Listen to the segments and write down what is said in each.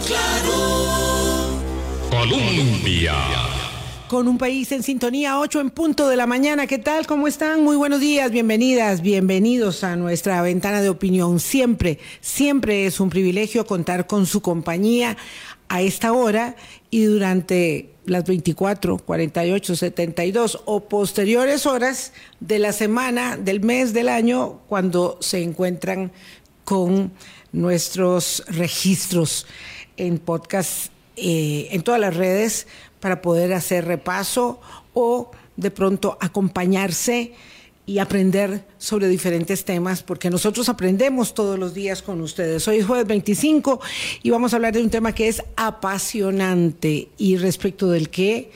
claro. Colombia. Con un país en sintonía, 8 en punto de la mañana. ¿Qué tal? ¿Cómo están? Muy buenos días, bienvenidas, bienvenidos a nuestra ventana de opinión. Siempre, siempre es un privilegio contar con su compañía a esta hora y durante las 24, 48, 72 o posteriores horas de la semana, del mes, del año, cuando se encuentran con nuestros registros en podcast, eh, en todas las redes, para poder hacer repaso o de pronto acompañarse y aprender sobre diferentes temas, porque nosotros aprendemos todos los días con ustedes. Hoy es jueves 25 y vamos a hablar de un tema que es apasionante y respecto del que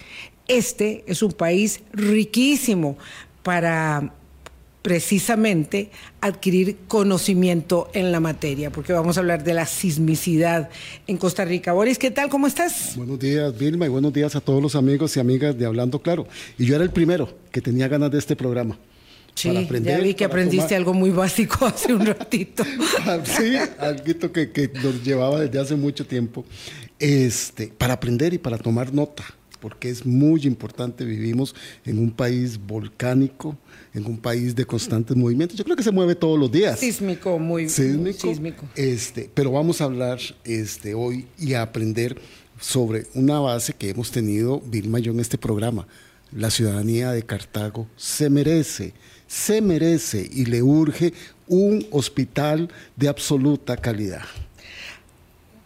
este es un país riquísimo para precisamente adquirir conocimiento en la materia, porque vamos a hablar de la sismicidad en Costa Rica. Boris, ¿qué tal? ¿Cómo estás? Buenos días, Vilma, y buenos días a todos los amigos y amigas de Hablando Claro. Y yo era el primero que tenía ganas de este programa. Sí, ya vi que aprendiste algo muy básico hace un ratito. sí, algo que, que nos llevaba desde hace mucho tiempo. Este, para aprender y para tomar nota, porque es muy importante. Vivimos en un país volcánico, en un país de constantes movimientos. Yo creo que se mueve todos los días. Sísmico, muy sísmico. sísmico. Este, pero vamos a hablar este, hoy y a aprender sobre una base que hemos tenido Vilma y yo en este programa. La ciudadanía de Cartago se merece, se merece y le urge un hospital de absoluta calidad.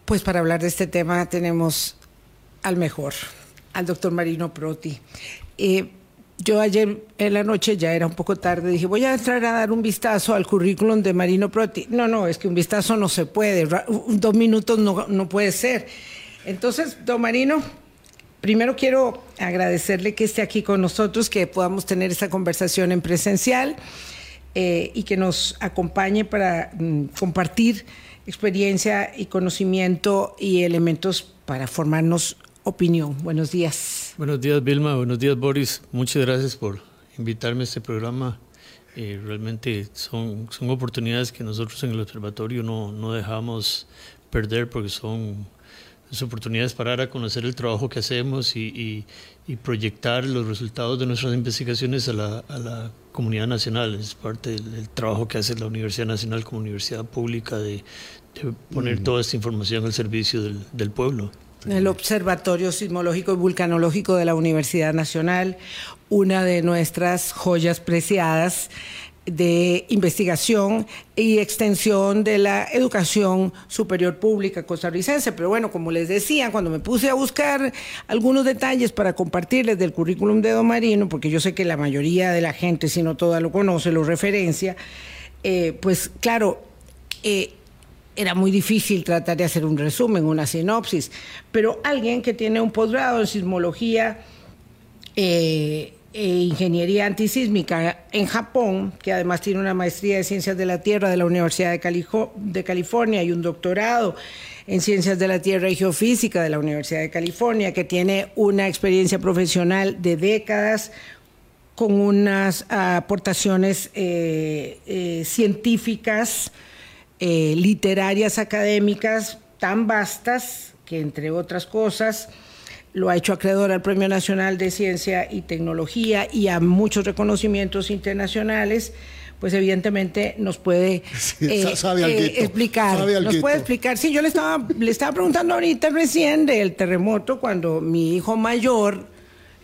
Pues para hablar de este tema tenemos al mejor, al doctor Marino Proti. Eh, yo ayer en la noche, ya era un poco tarde, dije, voy a entrar a dar un vistazo al currículum de Marino Proti. No, no, es que un vistazo no se puede, dos minutos no, no puede ser. Entonces, don Marino, primero quiero agradecerle que esté aquí con nosotros, que podamos tener esta conversación en presencial eh, y que nos acompañe para mm, compartir experiencia y conocimiento y elementos para formarnos opinión. Buenos días. Buenos días, Vilma. Buenos días, Boris. Muchas gracias por invitarme a este programa. Eh, realmente son, son oportunidades que nosotros en el observatorio no, no dejamos perder porque son, son oportunidades para dar a conocer el trabajo que hacemos y, y, y proyectar los resultados de nuestras investigaciones a la, a la comunidad nacional. Es parte del, del, trabajo que hace la Universidad Nacional como universidad pública de, de poner mm. toda esta información al servicio del, del pueblo el Observatorio Sismológico y Vulcanológico de la Universidad Nacional, una de nuestras joyas preciadas de investigación y extensión de la educación superior pública costarricense. Pero bueno, como les decía, cuando me puse a buscar algunos detalles para compartirles del currículum de Don Marino, porque yo sé que la mayoría de la gente, si no toda lo conoce, lo referencia, eh, pues claro, eh, era muy difícil tratar de hacer un resumen, una sinopsis, pero alguien que tiene un posgrado en sismología eh, e ingeniería antisísmica en Japón, que además tiene una maestría de ciencias de la Tierra de la Universidad de, Calijo de California y un doctorado en ciencias de la Tierra y geofísica de la Universidad de California, que tiene una experiencia profesional de décadas con unas aportaciones eh, eh, científicas, eh, literarias académicas tan vastas que, entre otras cosas, lo ha hecho acreedor al Premio Nacional de Ciencia y Tecnología y a muchos reconocimientos internacionales, pues evidentemente nos puede sí, eh, eh, explicar. Nos puede explicar. Sí, yo le estaba, le estaba preguntando ahorita recién del terremoto cuando mi hijo mayor,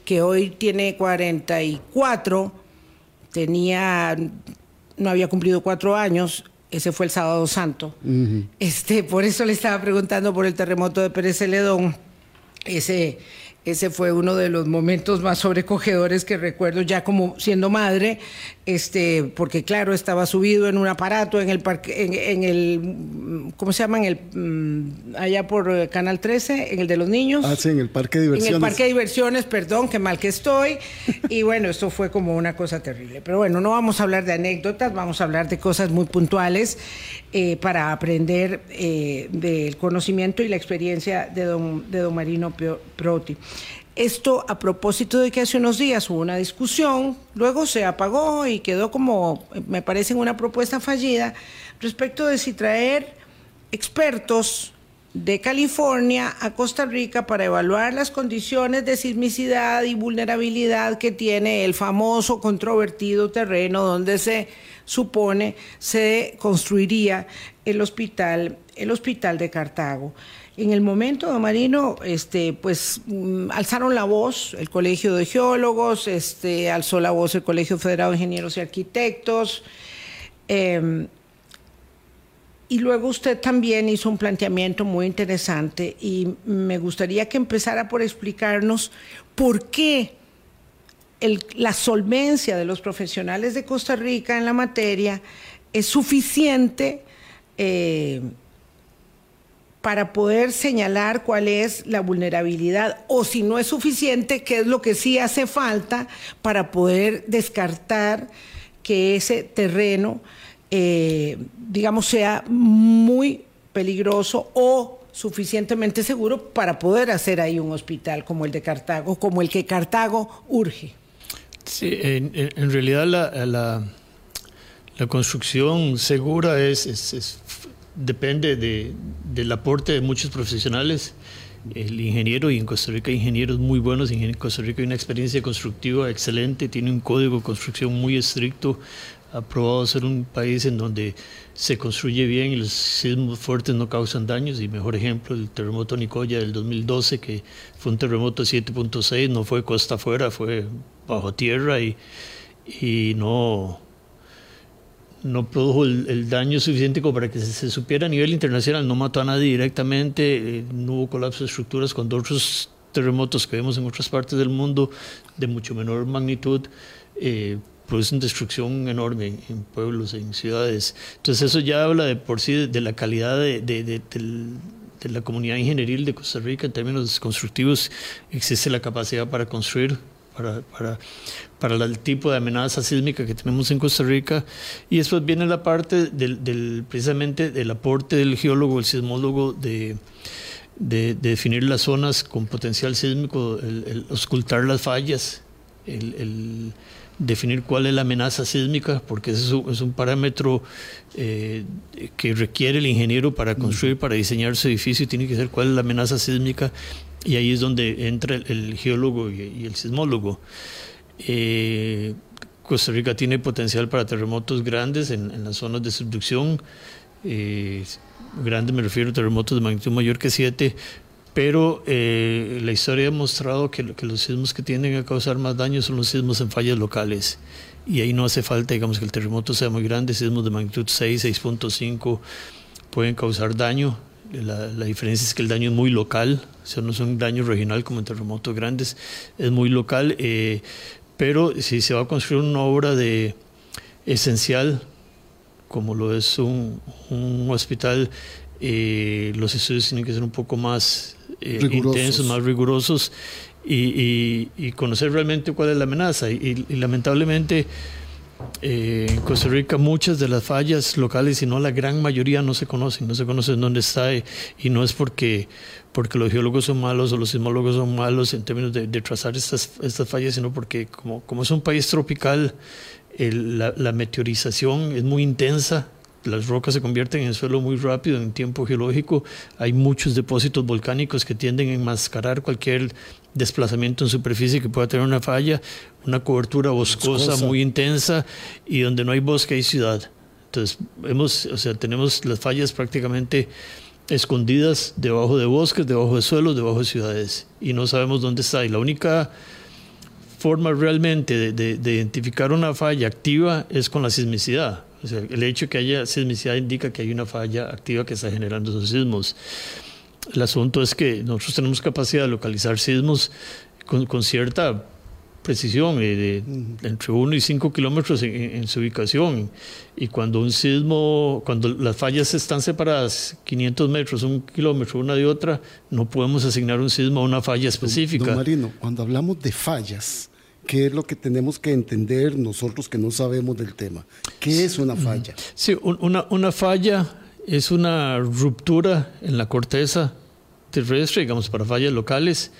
que hoy tiene 44, tenía, no había cumplido cuatro años, ese fue el sábado santo. Uh -huh. este, por eso le estaba preguntando por el terremoto de Pérez Celedón. Ese, ese fue uno de los momentos más sobrecogedores que recuerdo ya como siendo madre, este, porque claro, estaba subido en un aparato en el parque, en, en el, ¿cómo se llama? En el, allá por Canal 13, en el de los niños. Ah, sí, en el parque de diversiones. En el parque de diversiones, perdón, qué mal que estoy. y bueno, esto fue como una cosa terrible. Pero bueno, no vamos a hablar de anécdotas, vamos a hablar de cosas muy puntuales eh, para aprender eh, del conocimiento y la experiencia de don, de don Marino Proti. Esto a propósito de que hace unos días hubo una discusión, luego se apagó y quedó como, me parece, una propuesta fallida respecto de si traer expertos de California a Costa Rica para evaluar las condiciones de sismicidad y vulnerabilidad que tiene el famoso controvertido terreno donde se supone se construiría el hospital, el hospital de Cartago. En el momento, don Marino, este, pues mm, alzaron la voz el Colegio de Geólogos, este, alzó la voz el Colegio Federado de Ingenieros y Arquitectos. Em, y luego usted también hizo un planteamiento muy interesante y me gustaría que empezara por explicarnos por qué la solvencia de los profesionales de Costa Rica en la materia es suficiente eh, para poder señalar cuál es la vulnerabilidad o si no es suficiente, qué es lo que sí hace falta para poder descartar que ese terreno eh, digamos, sea muy peligroso o suficientemente seguro para poder hacer ahí un hospital como el de Cartago, como el que Cartago urge. Sí, en, realidad la, la, construcción segura es, depende de, del aporte de muchos profesionales. El ingeniero, y en Costa Rica hay ingenieros muy buenos, en Costa Rica hay una experiencia constructiva excelente, tiene un código de construcción muy estricto, ha probado ser un país en donde se construye bien y los sismos fuertes no causan daños. Y mejor ejemplo, el terremoto Nicoya del 2012, que fue un terremoto 7.6, no fue costa afuera, fue bajo tierra y, y no, no produjo el, daño suficiente como para que se, supiera a nivel internacional, no mató a nadie directamente, eh, no hubo colapso de estructuras cuando otros terremotos que vemos en otras partes del mundo de mucho menor magnitud. Eh, producen destrucción enorme en pueblos, en ciudades. Entonces eso ya habla de por sí de, la calidad de, de, la comunidad ingenieril de Costa Rica en términos constructivos. Existe la capacidad para construir, para, para, para el tipo de amenaza sísmica que tenemos en Costa Rica. Y después viene la parte del, del precisamente del aporte del geólogo, el sismólogo, de, de, definir las zonas con potencial sísmico, el, el ocultar las fallas, el, el definir cuál es la amenaza sísmica, porque eso es un parámetro eh, que requiere el ingeniero para construir, para diseñar su edificio, tiene que ser cuál es la amenaza sísmica, y ahí es donde entra el, geólogo y, el sismólogo. Eh, Costa Rica tiene potencial para terremotos grandes en, las zonas de subducción. Eh, grandes me refiero a terremotos de magnitud mayor que 7, pero eh, la historia ha mostrado que, los sismos que tienden a causar más daño son los sismos en fallas locales. Y ahí no hace falta, digamos, que el terremoto sea muy grande, sismos de magnitud 6, 6.5 pueden causar daño. La, diferencia es que el daño es muy local, o sea, no es un daño regional como en terremotos grandes, es muy local. Eh, pero si se va a construir una obra de esencial, como lo es un, un hospital, eh, los estudios tienen que ser un poco más eh, intensos, más rigurosos y, conocer realmente cuál es la amenaza. Y, lamentablemente eh, en Costa Rica muchas de las fallas locales, si no la gran mayoría, no se conocen, no se conocen dónde está y, no es porque, porque los geólogos son malos o los sismólogos son malos en términos de, trazar estas, estas fallas, sino porque como, como es un país tropical, la, la meteorización es muy intensa las rocas se convierten en suelo muy rápido en tiempo geológico. Hay muchos depósitos volcánicos que tienden a enmascarar cualquier desplazamiento en superficie que pueda tener una falla, una cobertura boscosa, muy intensa y donde no hay bosque hay ciudad. Entonces, hemos, o sea, tenemos las fallas prácticamente escondidas debajo de bosques, debajo de suelos, debajo de ciudades y no sabemos dónde está. Y la única forma realmente de identificar una falla activa es con la sismicidad el hecho de que haya sismicidad indica que hay una falla activa que está generando esos sismos. El asunto es que nosotros tenemos capacidad de localizar sismos con, cierta precisión, eh, de, entre 1 y 5 kilómetros en, su ubicación. Y cuando un sismo, cuando las fallas están separadas 500 metros, un kilómetro una de otra, no podemos asignar un sismo a una falla específica. Marino, cuando hablamos de fallas, ¿Qué es lo que tenemos que entender nosotros que no sabemos del tema? ¿Qué es una falla? Sí, una, una falla es una ruptura en la corteza terrestre, digamos, para fallas locales.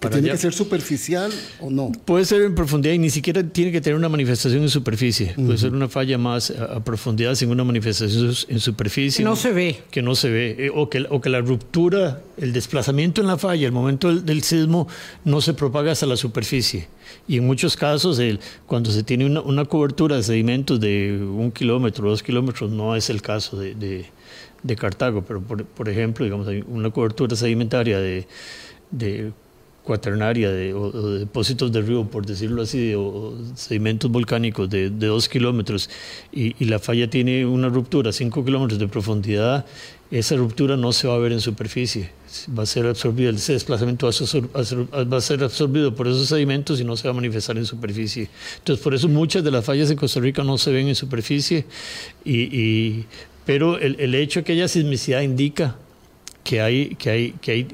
¿Tiene que ser superficial o no? Puede ser en profundidad y ni siquiera tiene que tener una manifestación en superficie. Puede ser una falla más a, profundidad sin una manifestación en superficie. No se ve. Que no se ve. Eh, o, que, o que la ruptura, el desplazamiento en la falla, el momento del, sismo, no se propaga hasta la superficie. Y en muchos casos, el, cuando se tiene una, cobertura de sedimentos de un kilómetro, dos kilómetros, no es el caso de, de, Cartago. Pero, por, por, ejemplo, digamos, hay una cobertura sedimentaria de, de cuaternaria de, o, depósitos de río, por decirlo así, o, sedimentos volcánicos de, dos kilómetros y, la falla tiene una ruptura, cinco kilómetros de profundidad, esa ruptura no se va a ver en superficie, va a ser absorbido, ese desplazamiento va a ser absorbido por esos sedimentos y no se va a manifestar en superficie. Entonces, por eso muchas de las fallas en Costa Rica no se ven en superficie, y, pero el, el hecho de que haya sismicidad indica que hay, que hay, que hay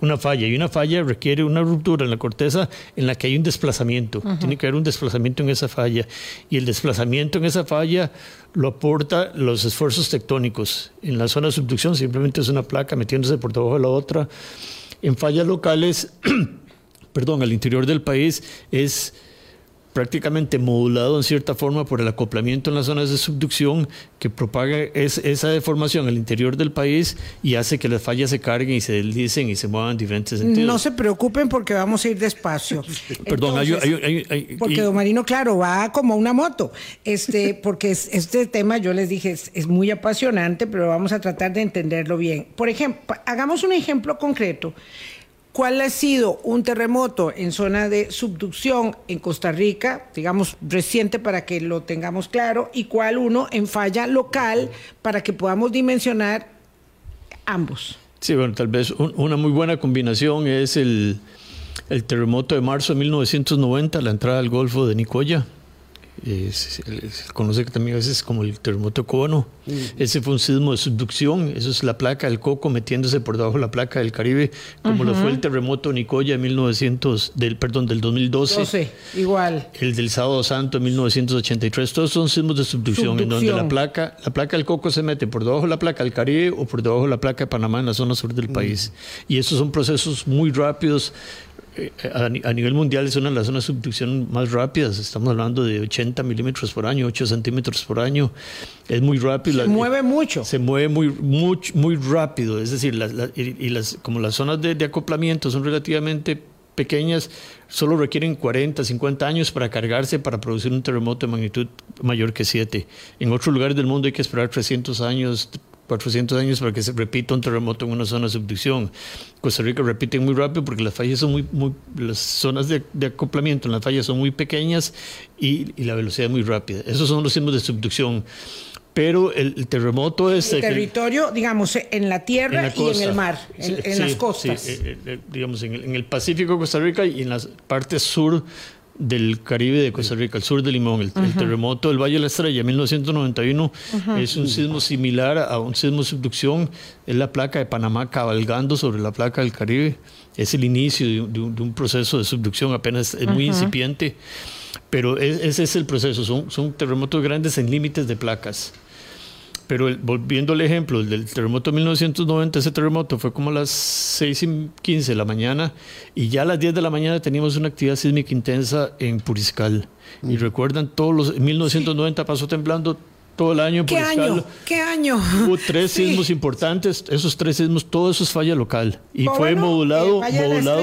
una falla y una falla requiere una ruptura en la corteza en la que hay un desplazamiento. Tiene que haber un desplazamiento en esa falla y el desplazamiento en esa falla lo aporta los esfuerzos tectónicos. En la zona de subducción simplemente es una placa metiéndose por debajo de la otra. En fallas locales, perdón, al interior del país es prácticamente modulado en cierta forma por el acoplamiento en las zonas de subducción que propaga esa deformación al interior del país y hace que las fallas se carguen y se deslicen y se muevan en diferentes sentidos. No se preocupen porque vamos a ir despacio. Perdón, porque Don Marino, claro, va como una moto, este, porque este tema, yo les dije, es, es muy apasionante, pero vamos a tratar de entenderlo bien. Por ejemplo, hagamos un ejemplo concreto. ¿Cuál ha sido un terremoto en zona de subducción en Costa Rica, digamos reciente para que lo tengamos claro, y cuál uno en falla local para que podamos dimensionar ambos? Sí, bueno, tal vez una muy buena combinación es el, el terremoto de marzo de 1990, la entrada al Golfo de Nicoya se conoce también a veces como el terremoto cubano. Ese fue un sismo de subducción, eso es la placa del coco metiéndose por debajo de la placa del Caribe, como lo fue el terremoto Nicoya de 1900, del, perdón, del 2012. igual. El del Sábado Santo de 1983, todos son sismos de subducción, en donde la placa, la placa del coco se mete por debajo de la placa del Caribe o por debajo de la placa de Panamá en la zona sur del país. Y esos son procesos muy rápidos a, nivel mundial es una de las zonas de subducción más rápidas. Estamos hablando de 80 milímetros por año, 8 centímetros por año. Es muy rápido. Se mueve mucho. Se mueve muy, muy, muy rápido. Es decir, y, las, como las zonas de, acoplamiento son relativamente pequeñas, solo requieren 40, 50 años para cargarse para producir un terremoto de magnitud mayor que 7. En otros lugares del mundo hay que esperar 300 años, 400 años para que se repita un terremoto en una zona de subducción. Costa Rica repite muy rápido porque las fallas son muy, muy las zonas de, acoplamiento en las fallas son muy pequeñas y, la velocidad es muy rápida. Esos son los sismos de subducción. Pero el, terremoto es... El territorio, digamos, en la tierra y en el mar, en, las costas. Sí, eh, eh, digamos, en el, en el Pacífico de Costa Rica y en las partes sur del Caribe de Costa Rica, el sur de Limón. El, terremoto del Valle de la Estrella, 1991, es un sismo similar a un sismo de subducción. Es la placa de Panamá cabalgando sobre la placa del Caribe. Es el inicio de, un, proceso de subducción, apenas es muy incipiente. Pero ese es el proceso. Son, son terremotos grandes en límites de placas. Pero volviendo al ejemplo del terremoto de 1990, ese terremoto fue como a las 6 y 15 de la mañana y ya a las 10 de la mañana teníamos una actividad sísmica intensa en Puriscal. Y mm. recuerdan, todos los, en 1990 pasó temblando todo el año en ¿Qué año? ¿Qué año? Hubo tres sismos importantes, esos tres sismos, todo eso es falla local. Y fue modulado. El modulado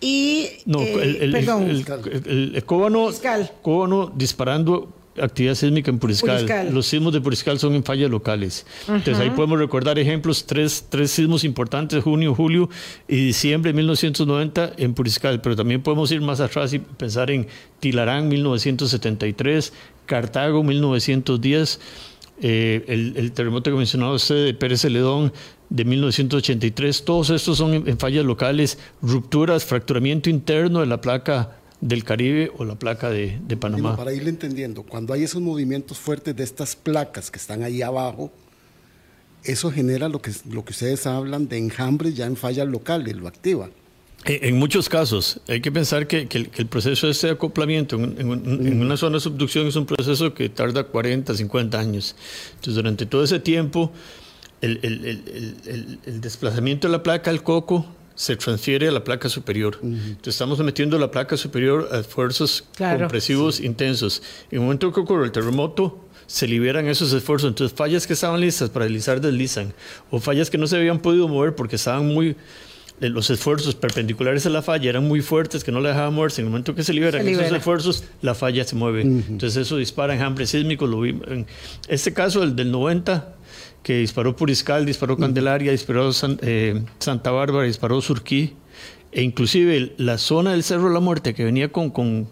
y. No, el, el, perdón. el, el Cóbano disparando actividad sísmica en Puriscal. Los sismos de Puriscal son en fallas locales. Entonces ahí podemos recordar ejemplos, tres, tres sismos importantes, junio, julio y diciembre de 1990 en Puriscal, pero también podemos ir más atrás y pensar en Tilarán 1973, Cartago 1910. Eh, el, terremoto que mencionaba usted de Pérez Celedón de 1983, todos estos son en fallas locales, rupturas, fracturamiento interno de la placa del Caribe o la placa de, Panamá. para irle entendiendo, cuando hay esos movimientos fuertes de estas placas que están ahí abajo, eso genera lo que, lo que ustedes hablan de enjambres ya en fallas locales, lo activa. En muchos casos, hay que pensar que, el, proceso de este acoplamiento en, una zona de subducción es un proceso que tarda 40, 50 años. Entonces, durante todo ese tiempo, el, el, el, desplazamiento de la placa al coco se transfiere a la placa superior. Entonces estamos metiendo la placa superior a esfuerzos compresivos intensos. En el momento que ocurre el terremoto, se liberan esos esfuerzos. Entonces fallas que estaban listas para deslizar deslizan. O fallas que no se habían podido mover porque estaban muy eh, los esfuerzos perpendiculares a la falla eran muy fuertes, que no la dejaban moverse. En el momento que se liberan esos esfuerzos, la falla se mueve. Entonces eso dispara enjambres sísmicos. Lo en este caso, el del 90, que disparó Puriscal, disparó Candelaria, disparó eh, Santa Bárbara, disparó Surquí, e inclusive la zona del Cerro de la Muerte, que venía con, con,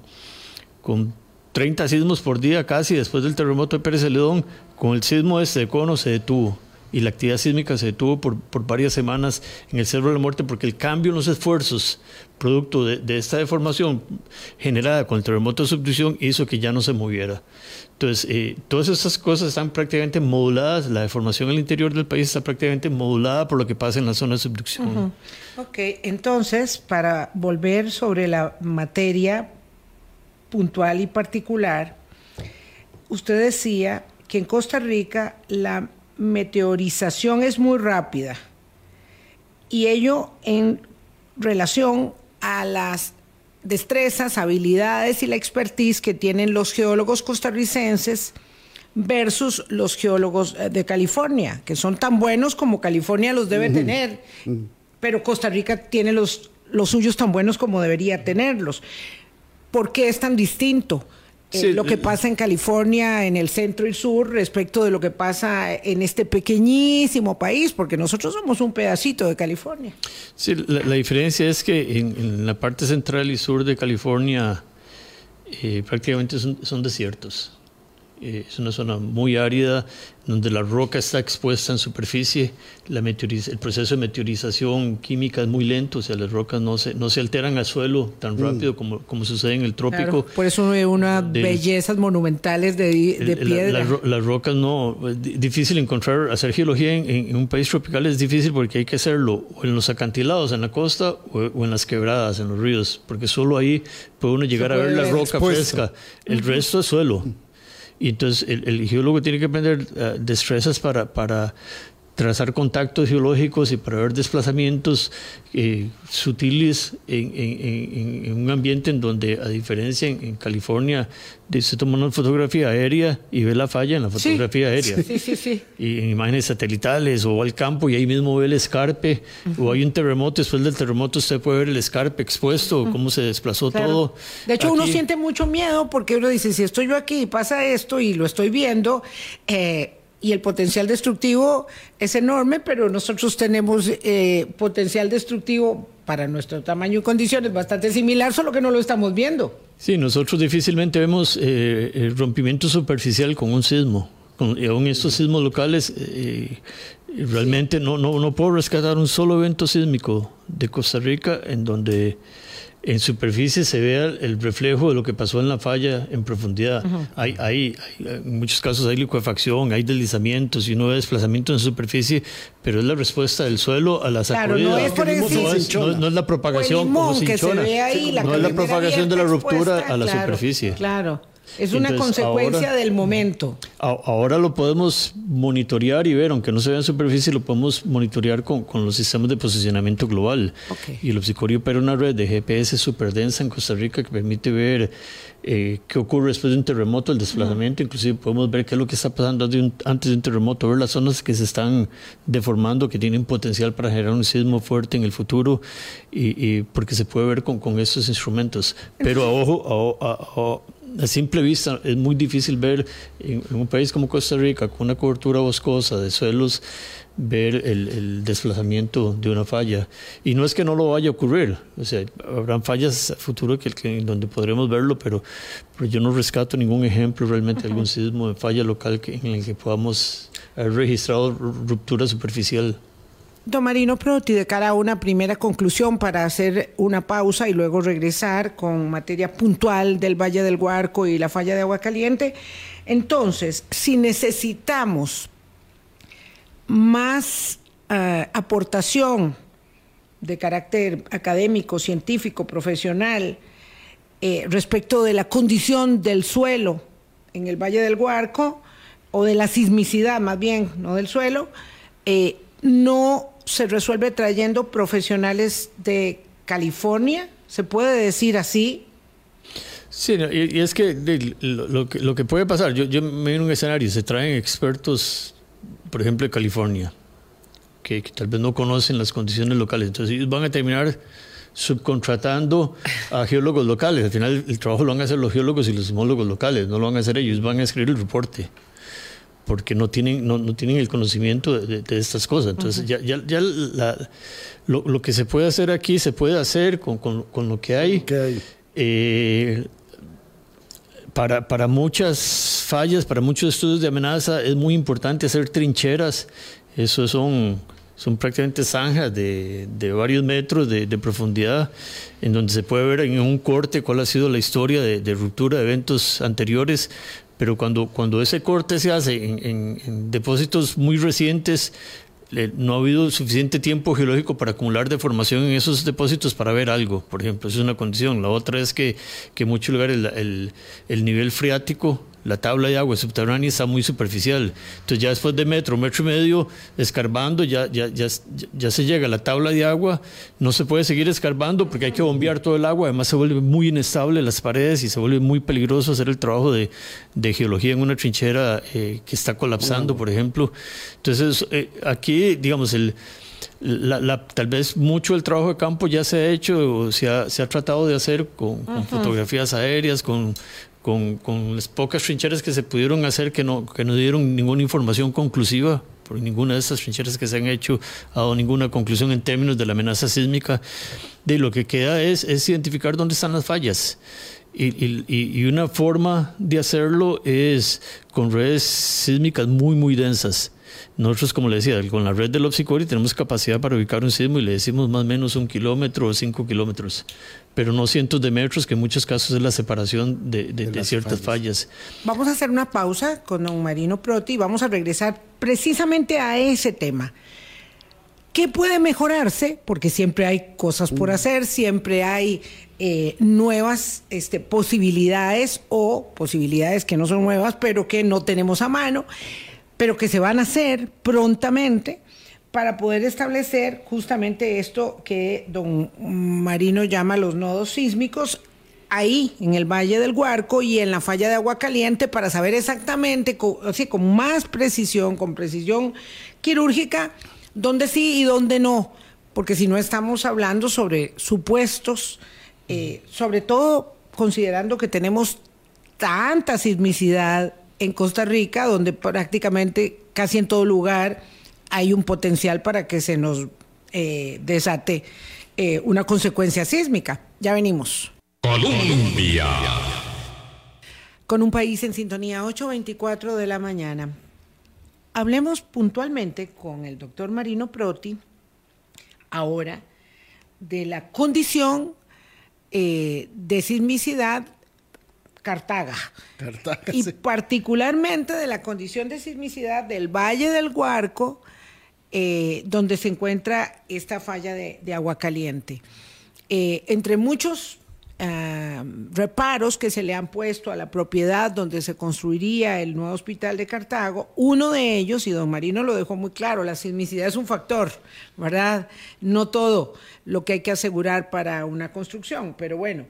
con 30 sismos por día casi después del terremoto de Pérez Celedón, con el sismo este de Cono se detuvo y la actividad sísmica se detuvo por, por, varias semanas en el Cerro de la Muerte porque el cambio en los esfuerzos producto de, esta deformación generada con el terremoto de subducción hizo que ya no se moviera. Entonces, eh, todas estas cosas están prácticamente moduladas, la deformación el interior del país está prácticamente modulada por lo que pasa en la zona de subducción. Ok, entonces, para volver sobre la materia puntual y particular, usted decía que en Costa Rica la meteorización es muy rápida y ello en relación a las destrezas, habilidades y la expertise que tienen los geólogos costarricenses versus los geólogos eh, de California, que son tan buenos como California los debe tener, pero Costa Rica tiene los, los suyos tan buenos como debería tenerlos. ¿Por qué es tan distinto? Eh, lo que pasa en California, en el centro y sur, respecto de lo que pasa en este pequeñísimo país, porque nosotros somos un pedacito de California. Sí, la, diferencia es que en, la parte central y sur de California eh, prácticamente son desiertos. Eh, es una zona muy árida, donde la roca está expuesta en superficie, la el proceso de meteorización química es muy lento, o sea, las rocas no se, no se alteran al suelo tan mm. rápido como, como sucede en el trópico. por eso hay unas bellezas monumentales de, de piedra. las rocas no, difícil encontrar, hacer geología en, un país tropical es difícil porque hay que hacerlo en los acantilados, en la costa, o, en las quebradas, en los ríos, porque solo ahí puede uno llegar a ver la roca fresca. El resto es suelo. Y entonces el, geólogo tiene que aprender uh, destrezas para, para trazar contactos geológicos y para ver desplazamientos eh, sutiles en, un ambiente en donde, a diferencia en, California, se toma una fotografía aérea y ve la falla en la fotografía aérea. Sí, sí, sí. Y en imágenes satelitales, o al campo y ahí mismo ve el escarpe, o hay un terremoto, después del terremoto usted puede ver el escarpe expuesto, cómo se desplazó todo. De hecho, uno siente mucho miedo porque uno dice, si estoy yo aquí y pasa esto y lo estoy viendo, eh, y el potencial destructivo es enorme, pero nosotros tenemos eh, potencial destructivo para nuestro tamaño y condiciones bastante similar, solo que no lo estamos viendo. Sí, nosotros difícilmente vemos eh, el rompimiento superficial con un sismo. Con, aún estos sismos locales, eh, realmente no, no, no puedo rescatar un solo evento sísmico de Costa Rica en donde en superficie se vea el reflejo de lo que pasó en la falla en profundidad. hay, hay, en muchos casos hay liquefacción, hay deslizamientos y no hay desplazamiento en superficie, pero es la respuesta del suelo a la sacudida. Claro, no es, por no, es, la propagación como cinchona. no es la propagación de la ruptura a la superficie. Claro. Es una consecuencia del momento. Ahora lo podemos monitorear y ver, aunque no se vea en superficie, lo podemos monitorear con, con los sistemas de posicionamiento global. Y el Obsicorio opera una red de GPS súper densa en Costa Rica que permite ver eh, qué ocurre después de un terremoto, el desplazamiento, inclusive podemos ver qué es lo que está pasando antes de un terremoto, ver las zonas que se están deformando, que tienen potencial para generar un sismo fuerte en el futuro, y, porque se puede ver con, con estos instrumentos. Pero a ojo, a, a, a simple vista es muy difícil ver en, un país como Costa Rica, con una cobertura boscosa de suelos, ver el, desplazamiento de una falla. Y no es que no lo vaya a ocurrir, o sea, habrán fallas a futuro que, que donde podremos verlo, pero, pero, yo no rescato ningún ejemplo realmente de algún sismo de falla local que, en el que podamos haber registrado ruptura superficial. Don Marino Proti, de cara a una primera conclusión para hacer una pausa y luego regresar con materia puntual del Valle del Huarco y la falla de agua caliente. Entonces, si necesitamos más eh, aportación de carácter académico, científico, profesional, eh, respecto de la condición del suelo en el Valle del Huarco, o de la sismicidad más bien, no del suelo, eh, no se resuelve trayendo profesionales de California, se puede decir así. Sí, y, es que lo, que puede pasar, yo, yo me en un escenario, se traen expertos, por ejemplo, de California, que, tal vez no conocen las condiciones locales, entonces ellos van a terminar subcontratando a geólogos locales. Al final el trabajo lo van a hacer los geólogos y los sismólogos locales, no lo van a hacer ellos, van a escribir el reporte porque no tienen, no, no tienen el conocimiento de, estas cosas. Entonces, ya, ya, ya lo, lo, que se puede hacer aquí se puede hacer con, con, con lo que hay. Eh, para, para muchas fallas, para muchos estudios de amenaza, es muy importante hacer trincheras. Eso son, son prácticamente zanjas de, de varios metros de, de, profundidad, en donde se puede ver en un corte cuál ha sido la historia de, de ruptura de eventos anteriores pero cuando, cuando ese corte se hace en, depósitos muy recientes, no ha habido suficiente tiempo geológico para acumular deformación en esos depósitos para ver algo, por ejemplo, esa es una condición. La otra es que, que en muchos lugares el, el nivel freático la tabla de agua subterránea está muy superficial. Entonces ya después de metro, metro y medio, escarbando, ya, ya, ya, ya se llega a la tabla de agua, no se puede seguir escarbando porque hay que bombear todo el agua, además se vuelve muy inestable las paredes y se vuelve muy peligroso hacer el trabajo de, de geología en una trinchera eh, que está colapsando, por ejemplo. Entonces eh, aquí, digamos, el... La, tal vez mucho del trabajo de campo ya se ha hecho, se ha, se ha tratado de hacer con, con fotografías aéreas, con con, con, las pocas trincheras que se pudieron hacer que no, que no dieron ninguna información conclusiva, por ninguna de estas trincheras que se han hecho ha dado ninguna conclusión en términos de la amenaza sísmica. De lo que queda es, es identificar dónde están las fallas. Y, y, y, una forma de hacerlo es con redes sísmicas muy, muy densas. Nosotros, como le decía, con la red del Opsicori tenemos capacidad para ubicar un sismo y le decimos más o menos un kilómetro o cinco kilómetros pero no cientos de metros, que en muchos casos es la separación de, ciertas fallas. Vamos a hacer una pausa con don Marino Proti y vamos a regresar precisamente a ese tema. ¿Qué puede mejorarse? Porque siempre hay cosas por mm. hacer, siempre hay eh, nuevas este, posibilidades o posibilidades que no son nuevas, pero que no tenemos a mano, pero que se van a hacer prontamente para poder establecer justamente esto que don Marino llama los nodos sísmicos ahí en el Valle del Huarco y en la falla de agua caliente para saber exactamente, con, así, con más precisión, con precisión quirúrgica, dónde sí y dónde no, porque si no estamos hablando sobre supuestos, eh, sobre todo considerando que tenemos tanta sismicidad en Costa Rica, donde prácticamente casi en todo lugar hay un potencial para que se nos eh, desate eh, una consecuencia sísmica. Ya venimos. Colombia. Con un país en sintonía 8.24 de la mañana. Hablemos puntualmente con el doctor Marino Proti ahora de la condición eh, de sismicidad Cartaga. Cartaga y particularmente de la condición de sismicidad del Valle del Guarco eh, donde se encuentra esta falla de, agua caliente. Eh, entre muchos ah, reparos que se le han puesto a la propiedad donde se construiría el nuevo hospital de Cartago, uno de ellos, y don Marino lo dejó muy claro, la sismicidad es un factor, ¿verdad? No todo lo que hay que asegurar para una construcción, pero bueno,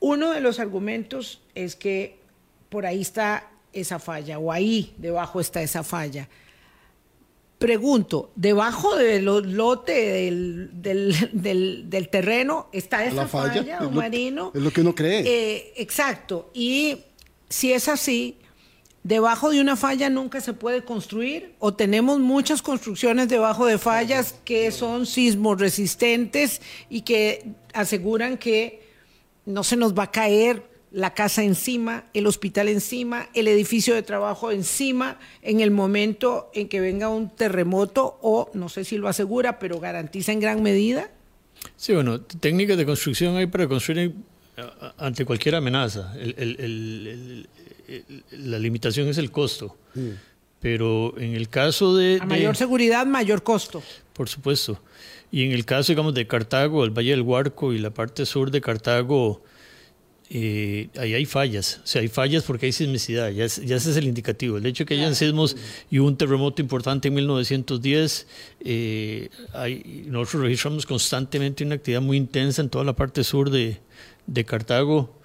uno de los argumentos es que por ahí está esa falla, o ahí debajo está esa falla. Pregunto, ¿debajo del lote del, terreno está esa falla, Marino? Es lo que uno cree. Eh, exacto. Y si es así, ¿debajo de una falla nunca se puede construir? ¿O tenemos muchas construcciones debajo de fallas que son sismos resistentes y que aseguran que no se nos va a caer la casa encima, el hospital encima, el edificio de trabajo encima, en el momento en que venga un terremoto o, no sé si lo asegura, pero garantiza en gran medida? Sí, bueno, técnicas de construcción hay para construir ante cualquier amenaza. la limitación es el costo. Mm. Pero en el caso de... A mayor seguridad, mayor costo. Por supuesto. Y en el caso, digamos, de Cartago, el Valle del Huarco y la parte sur de Cartago, eh, ahí hay fallas. O sea, hay fallas porque hay sismicidad. Ya, ya ese es el indicativo. El hecho de que hayan sismos y un terremoto importante en 1910, eh, hay, nosotros registramos constantemente una actividad muy intensa en toda la parte sur de, de Cartago,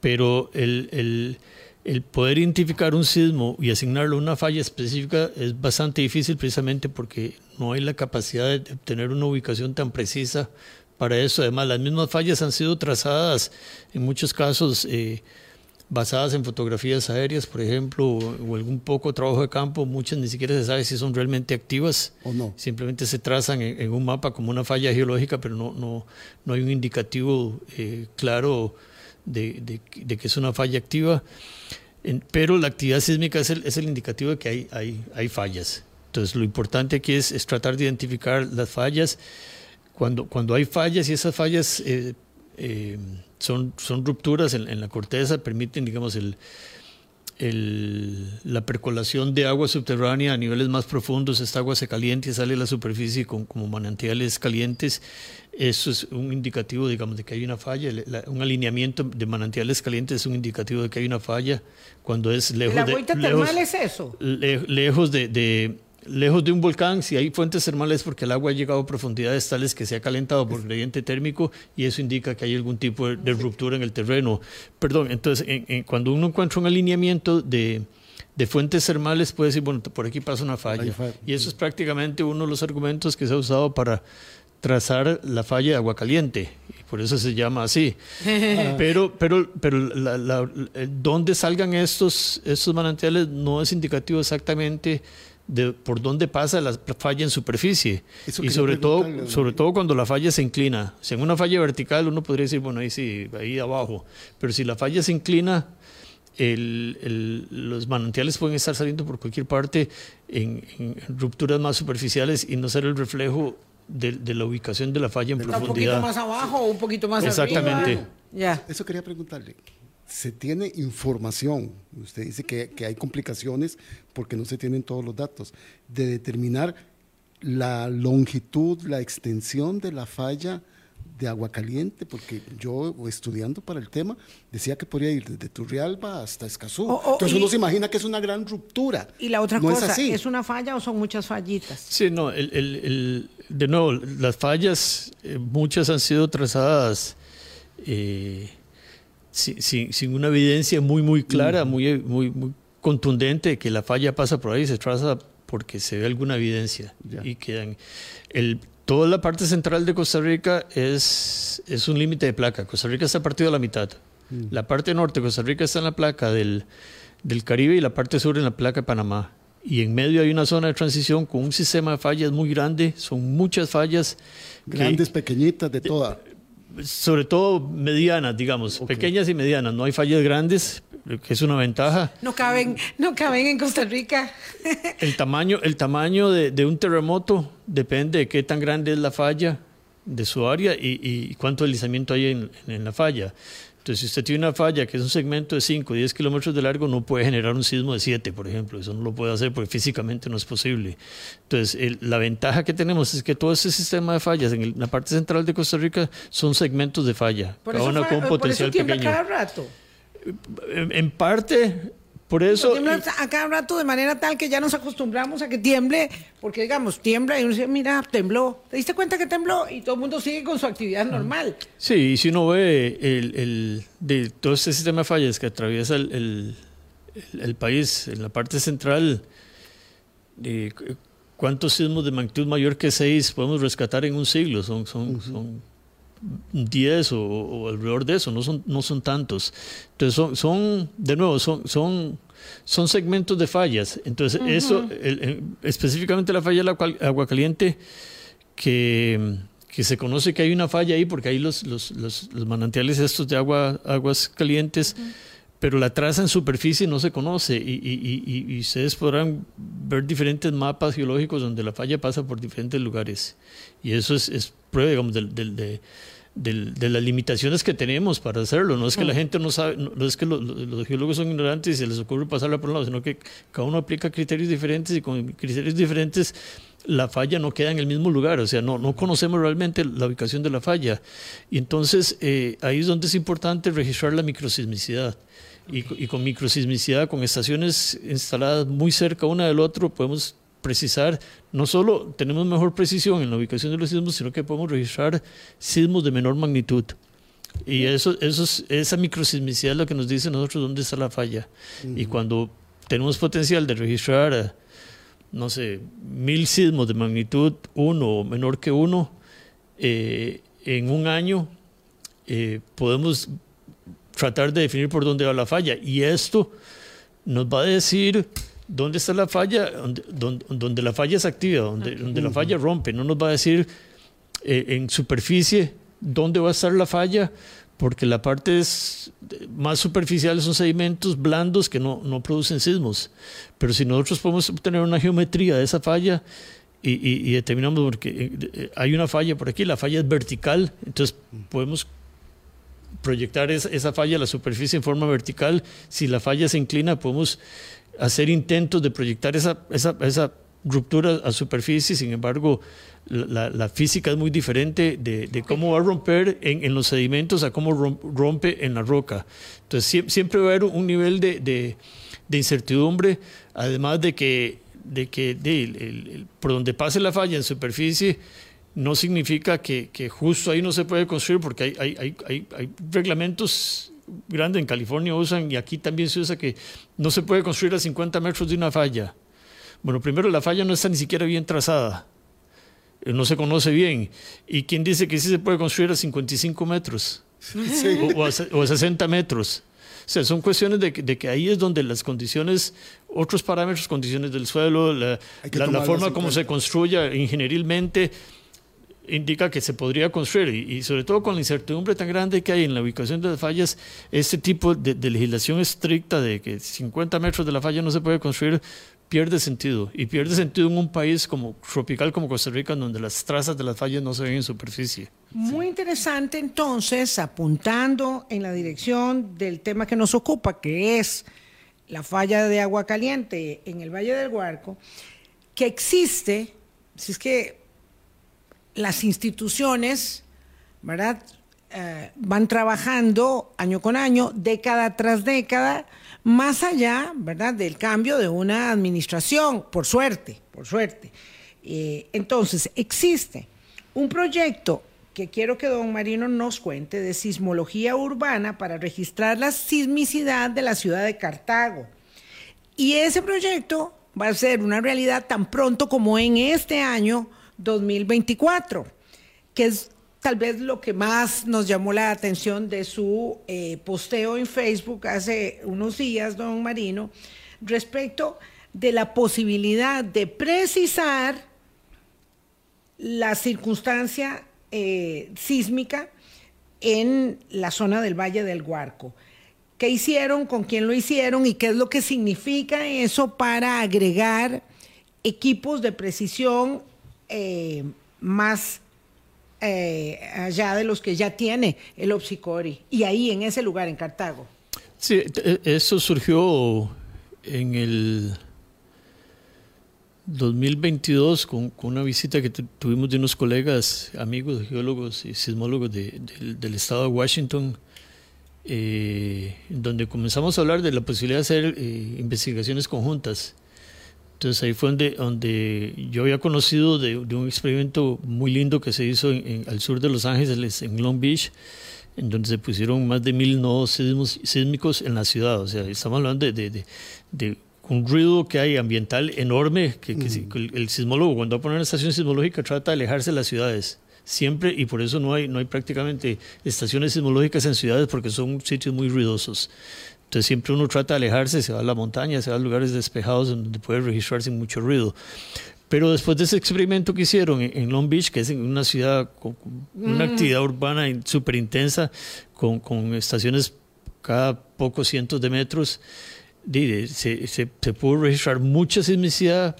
pero el, el, el, poder identificar un sismo y asignarlo a una falla específica es bastante difícil precisamente porque no hay la capacidad de tener una ubicación tan precisa para eso. Además, las mismas fallas han sido trazadas en muchos casos eh, basadas en fotografías aéreas, por ejemplo, o, algún poco trabajo de campo. Muchas ni siquiera se sabe si son realmente activas o no. Simplemente se trazan en, un mapa como una falla geológica, pero no, no, no hay un indicativo eh, claro de, de, que es una falla activa. pero la actividad sísmica es el, es el indicativo de que hay, hay, hay fallas. Entonces, lo importante aquí es, es tratar de identificar las fallas cuando, cuando hay fallas y esas fallas eh, eh, son, son rupturas en, la corteza, permiten, digamos, el, el, la percolación de agua subterránea a niveles más profundos, esta agua se calienta y sale a la superficie con, como manantiales calientes. Eso es un indicativo, digamos, de que hay una falla. un alineamiento de manantiales calientes es un indicativo de que hay una falla. Cuando es lejos ¿La de. termal es eso? lejos de lejos de un volcán, si hay fuentes termales porque el agua ha llegado a profundidades tales que se ha calentado por gradiente térmico y eso indica que hay algún tipo de, ruptura en el terreno. Perdón, entonces cuando uno encuentra un alineamiento de, fuentes termales puede decir, bueno, por aquí pasa una falla. Y eso es prácticamente uno de los argumentos que se ha usado para trazar la falla de agua caliente, y por eso se llama así. pero pero, pero la, donde salgan estos, estos manantiales no es indicativo exactamente de por dónde pasa la falla en superficie. y sobre todo, sobre todo cuando la falla se inclina. Si en una falla vertical uno podría decir, bueno, ahí sí, ahí abajo. Pero si la falla se inclina, los manantiales pueden estar saliendo por cualquier parte en, rupturas más superficiales y no ser el reflejo de, la ubicación de la falla en profundidad. Un poquito más abajo o un poquito más Exactamente. Ya. Eso quería preguntarle se tiene información, usted dice que, hay complicaciones porque no se tienen todos los datos, de determinar la longitud, la extensión de la falla de agua caliente, porque yo estudiando para el tema decía que podría ir desde Turrialba hasta Escazú. Entonces uno se imagina que es una gran ruptura. Y la otra cosa, es, una falla o son muchas fallitas? Sí, no, el, de nuevo, las fallas, eh, muchas han sido trazadas. Eh, sin, sin, una evidencia muy, muy clara, muy, muy, muy contundente de que la falla pasa por ahí, se traza porque se ve alguna evidencia. Y quedan. El, toda la parte central de Costa Rica es, es un límite de placa. Costa Rica está partido a la mitad. Mm. La parte norte de Costa Rica está en la placa del, del Caribe y la parte sur en la placa de Panamá. Y en medio hay una zona de transición con un sistema de fallas muy grande, son muchas fallas. Grandes, pequeñitas, de toda sobre todo medianas, digamos, pequeñas y medianas. No hay fallas grandes, que es una ventaja. No caben, no caben en Costa Rica. el tamaño, el tamaño de, un terremoto depende de qué tan grande es la falla de su área y, cuánto deslizamiento hay en, en la falla. Entonces, si usted tiene una falla que es un segmento de 5 o 10 kilómetros de largo, no puede generar un sismo de 7, por ejemplo. Eso no lo puede hacer porque físicamente no es posible. Entonces, la ventaja que tenemos es que todo ese sistema de fallas en la parte central de Costa Rica son segmentos de falla, cada una con un potencial pequeño. Cada rato. en parte por eso. Tiembla a cada rato de manera tal que ya nos acostumbramos a que tiemble, porque digamos, tiembla y uno dice, mira, tembló. ¿Te diste cuenta que tembló? Y todo el mundo sigue con su actividad normal. Sí, y si uno ve el, el, de todo este sistema de fallas que atraviesa el, el, país, en la parte central, de ¿cuántos sismos de magnitud mayor que seis podemos rescatar en un siglo? Son, son, son 10 o, alrededor de eso, no son, no son tantos. Entonces son, son de nuevo, son, son, son segmentos de fallas. Entonces eso, específicamente la falla del agua caliente, que, que, se conoce que hay una falla ahí porque hay los, los, los, manantiales estos de agua, aguas calientes. Pero la traza en superficie no se conoce y, y, y, y, ustedes podrán ver diferentes mapas geológicos donde la falla pasa por diferentes lugares. Y eso es, es prueba, digamos, del, del, de, de, las limitaciones que tenemos para hacerlo. No es que la gente no sabe, no, es que los geólogos son ignorantes y se les ocurre pasarla por un lado, sino que cada uno aplica criterios diferentes y con criterios diferentes la falla no queda en el mismo lugar, o sea, no, no conocemos realmente la ubicación de la falla. Y entonces eh, ahí es donde es importante registrar la microsismicidad. Y, y, con microsismicidad, con estaciones instaladas muy cerca una del otro, podemos precisar, no solo tenemos mejor precisión en la ubicación de los sismos, sino que podemos registrar sismos de menor magnitud. Y eso, eso es, esa microsismicidad es lo que nos dice nosotros dónde está la falla. Y cuando tenemos potencial de registrar no sé, mil sismos de magnitud 1 o menor que 1 eh, en un año, eh, podemos tratar de definir por dónde va la falla. Y esto nos va a decir dónde está la falla, donde, donde, la falla es activa, donde, donde, la falla rompe. No nos va a decir eh, en superficie dónde va a estar la falla, porque la parte es más superficial son sedimentos blandos que no, no, producen sismos. Pero si nosotros podemos obtener una geometría de esa falla y, y, determinamos, porque eh, eh, hay una falla por aquí, la falla es vertical, entonces podemos proyectar esa, falla a la superficie en forma vertical. Si la falla se inclina, podemos hacer intentos de proyectar esa, esa, esa ruptura a superficie, sin embargo, la, la, física es muy diferente de, cómo va a romper en, en, los sedimentos a cómo rompe en la roca. Entonces, siempre va a haber un nivel de, de, incertidumbre, además de que, de que el, por donde pase la falla en superficie, no significa que, que, justo ahí no se puede construir, porque hay, hay, hay, hay reglamentos grandes en California usan, y aquí también se usa que no se puede construir a 50 metros de una falla. Bueno, primero la falla no está ni siquiera bien trazada no se conoce bien. ¿Y quién dice que sí se puede construir a 55 metros? Sí. O, a, o, a, 60 metros. O sea, son cuestiones de que, de que, ahí es donde las condiciones, otros parámetros, condiciones del suelo, la, la, la forma como se construya ingenierilmente, indica que se podría construir. Y, y, sobre todo con la incertidumbre tan grande que hay en la ubicación de las fallas, este tipo de, de legislación estricta de que 50 metros de la falla no se puede construir, pierde sentido. Y pierde sentido en un país como tropical como Costa Rica, donde las trazas de las fallas no se ven en superficie. Muy interesante entonces, apuntando en la dirección del tema que nos ocupa, que es la falla de agua caliente en el Valle del Huarco, que existe, si es que las instituciones, ¿verdad? Eh, van trabajando año con año, década tras década, más allá, ¿verdad?, del cambio de una administración, por suerte, por suerte. Eh, entonces, existe un proyecto que quiero que don Marino nos cuente de sismología urbana para registrar la sismicidad de la ciudad de Cartago. Y ese proyecto va a ser una realidad tan pronto como en este año 2024, que es tal vez lo que más nos llamó la atención de su eh, posteo en Facebook hace unos días, don Marino, respecto de la posibilidad de precisar la circunstancia eh, sísmica en la zona del Valle del Huarco. ¿Qué hicieron? ¿Con quién lo hicieron? ¿Y qué es lo que significa eso para agregar equipos de precisión eh, más eh, allá de los que ya tiene el Opsicori, y ahí en ese lugar, en Cartago. Sí, e, eso surgió en el 2022 con, una visita que tuvimos de unos colegas, amigos, geólogos y sismólogos de, de, del estado de Washington, eh, donde comenzamos a hablar de la posibilidad de hacer investigaciones conjuntas. Entonces ahí fue donde, donde yo había conocido de, de, un experimento muy lindo que se hizo en, en, al sur de Los Ángeles, en Long Beach, en donde se pusieron más de mil nodos sísmos, sísmicos en la ciudad. O sea, estamos hablando de, de, de un ruido que hay ambiental enorme, que, que, mm. el, sismólogo cuando va a poner una estación sismológica trata de alejarse de las ciudades siempre y por eso no hay, no hay prácticamente estaciones sismológicas en ciudades porque son sitios muy ruidosos. Entonces siempre uno trata de alejarse, se va a la montaña, se va a lugares despejados donde puede registrar sin mucho ruido. Pero después de ese experimento que hicieron en Long Beach, que es una ciudad con una mm. actividad urbana súper intensa, con, con, estaciones cada pocos cientos de metros, se, se, se pudo registrar mucha sismicidad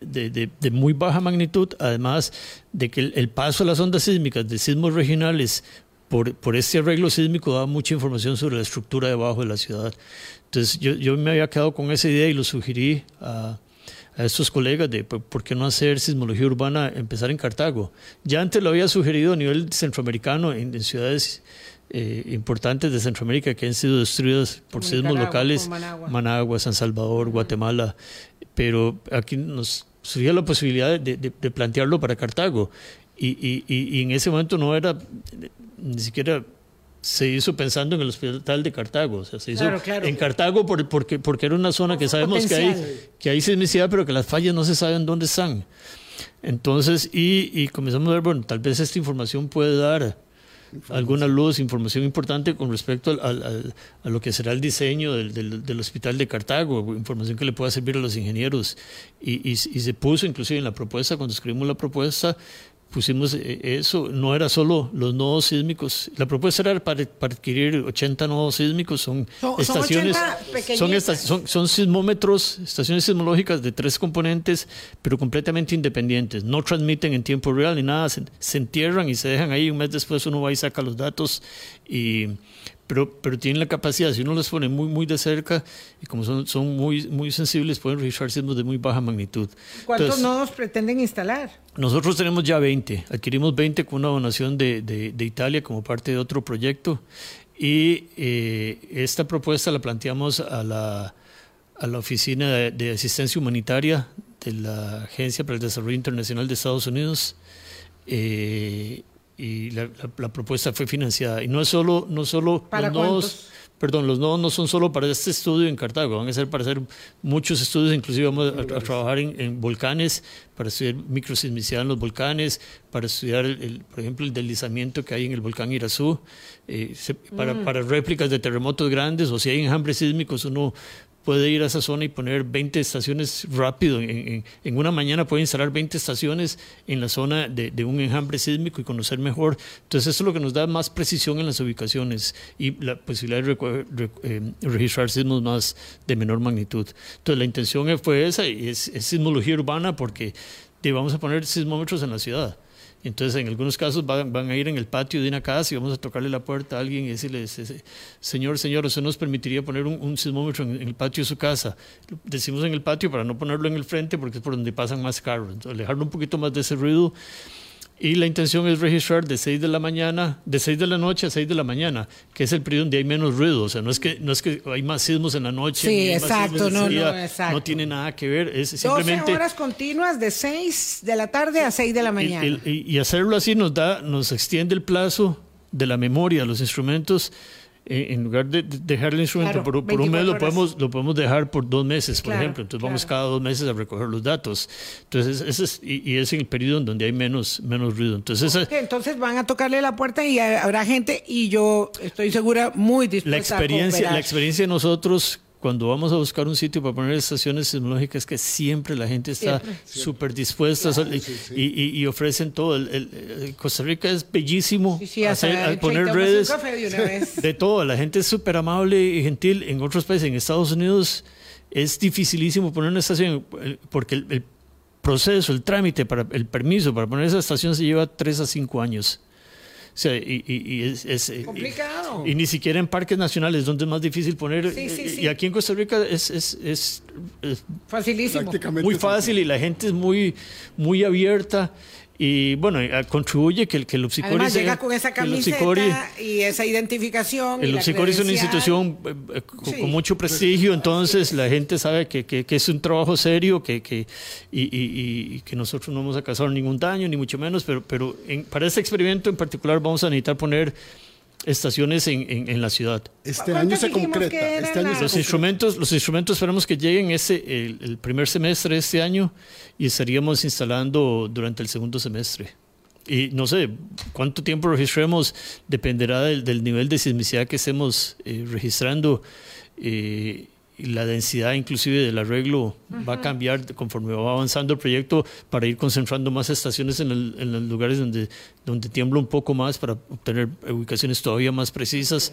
de, de, de, muy baja magnitud, además de que el, el, paso a las ondas sísmicas de sismos regionales por, por este arreglo sísmico daba mucha información sobre la estructura debajo de la ciudad. Entonces yo, yo me había quedado con esa idea y lo sugerí a, a estos colegas de por qué no hacer sismología urbana, empezar en Cartago. Ya antes lo había sugerido a nivel centroamericano en, ciudades eh, importantes de Centroamérica que han sido destruidas por sismos locales, Managua. San Salvador, Guatemala, pero aquí nos surgía la posibilidad de, de, plantearlo para Cartago. Y, y, y, en ese momento no era ni siquiera se hizo pensando en el hospital de Cartago. O sea, se hizo en Cartago por, porque, porque era una zona que sabemos que hay, que hay sismicidad, pero que las fallas no se saben dónde están. Entonces, y, y comenzamos a ver, bueno, tal vez esta información puede dar alguna luz, información importante con respecto al, a lo que será el diseño del, del, del, hospital de Cartago, información que le pueda servir a los ingenieros. Y, y, y, se puso inclusive en la propuesta, cuando escribimos la propuesta, pusimos eh, eso, no era solo los nodos sísmicos, la propuesta era para, adquirir 80 nodos sísmicos, son, estaciones, son, son, son, sismómetros, estaciones sismológicas de tres componentes, pero completamente independientes, no transmiten en tiempo real ni nada, se, se entierran y se dejan ahí, un mes después uno va y saca los datos y pero, pero tienen la capacidad, si uno los pone muy, muy de cerca y como son, son muy, muy sensibles, pueden registrar sismos de muy baja magnitud. ¿Cuántos nodos pretenden instalar? Nosotros tenemos ya 20, adquirimos 20 con una donación de, de, de Italia como parte de otro proyecto y eh, esta propuesta la planteamos a la, a la Oficina de, de Asistencia Humanitaria de la Agencia para el Desarrollo Internacional de Estados Unidos. Eh, y la, propuesta fue financiada. Y no es solo, no solo ¿Para los nodos, perdón, los nodos no son solo para este estudio en Cartago, van a ser para hacer muchos estudios, inclusive vamos a, trabajar en, volcanes, para estudiar microsismicidad en los volcanes, para estudiar, el, por ejemplo, el deslizamiento que hay en el volcán Irazú, eh, para, mm. para réplicas de terremotos grandes, o si hay enjambres sísmicos, uno puede ir a esa zona y poner 20 estaciones rápido. En, una mañana puede instalar 20 estaciones en la zona de, un enjambre sísmico y conocer mejor. Entonces, eso es lo que nos da más precisión en las ubicaciones y la posibilidad de eh, registrar sismos más de menor magnitud. Entonces, la intención fue esa y es, es sismología urbana porque vamos a poner sismómetros en la ciudad. Entonces, en algunos casos van, van, a ir en el patio de una casa y vamos a tocarle la puerta a alguien y decirle, señor, señor, ¿usted nos permitiría poner un, sismómetro en, el patio de su casa? Decimos en el patio para no ponerlo en el frente porque es por donde pasan más carros. Entonces, alejarlo un poquito más de ese ruido y la intención es registrar de 6 de la mañana, de 6 de la noche a 6 de la mañana, que es el periodo donde hay menos ruido. O sea, no es que, no es que hay más sismos en la noche. Sí, exacto, no, no, exacto. No tiene nada que ver. Es simplemente. 12 horas continuas de 6 de la tarde a 6 de la mañana. y hacerlo así nos da, nos extiende el plazo de la memoria, los instrumentos eh, en lugar de dejar el instrumento por, un mes, lo podemos, lo podemos dejar por dos meses, por ejemplo. Entonces vamos cada dos meses a recoger los datos. Entonces, ese es, y, es en el periodo en donde hay menos, menos ruido. Entonces, entonces van a tocarle la puerta y habrá gente, y yo estoy segura, muy dispuesta la experiencia, La experiencia de nosotros cuando vamos a buscar un sitio para poner estaciones sismológicas, que siempre la gente está súper dispuesta y, ofrecen todo. El, Costa Rica es bellísimo hacer, poner redes de, de, todo. La gente es súper amable y gentil. En otros países, en Estados Unidos, es dificilísimo poner una estación porque el, proceso, el trámite para el permiso para poner esa estación se lleva tres a cinco años. O sea, y, es, eh, complicado. Y, ni siquiera en parques nacionales, donde es más difícil poner. Eh, y aquí en Costa Rica es, es, facilísimo. Muy fácil y la gente es muy, muy abierta. Y bueno, eh, contribuye que, que el Upsicori Además, llega con esa camiseta y esa identificación. El Upsicori es una institución eh, eh, con, mucho prestigio, entonces la gente sabe que, que, es un trabajo serio que, que, y, y, que nosotros no vamos a causar ningún daño, ni mucho menos, pero, pero para este experimento en particular vamos a necesitar poner estaciones en, en, la ciudad. Este año se concreta. Este año los, instrumentos, los instrumentos esperamos que lleguen ese, el, primer semestre de este año y estaríamos instalando durante el segundo semestre. Y no sé cuánto tiempo registremos, dependerá del, del nivel de sismicidad que estemos eh, registrando. Eh, y la densidad inclusive del arreglo va a cambiar conforme va avanzando el proyecto para ir concentrando más estaciones en, los lugares donde, donde tiembla un poco más para obtener ubicaciones todavía más precisas.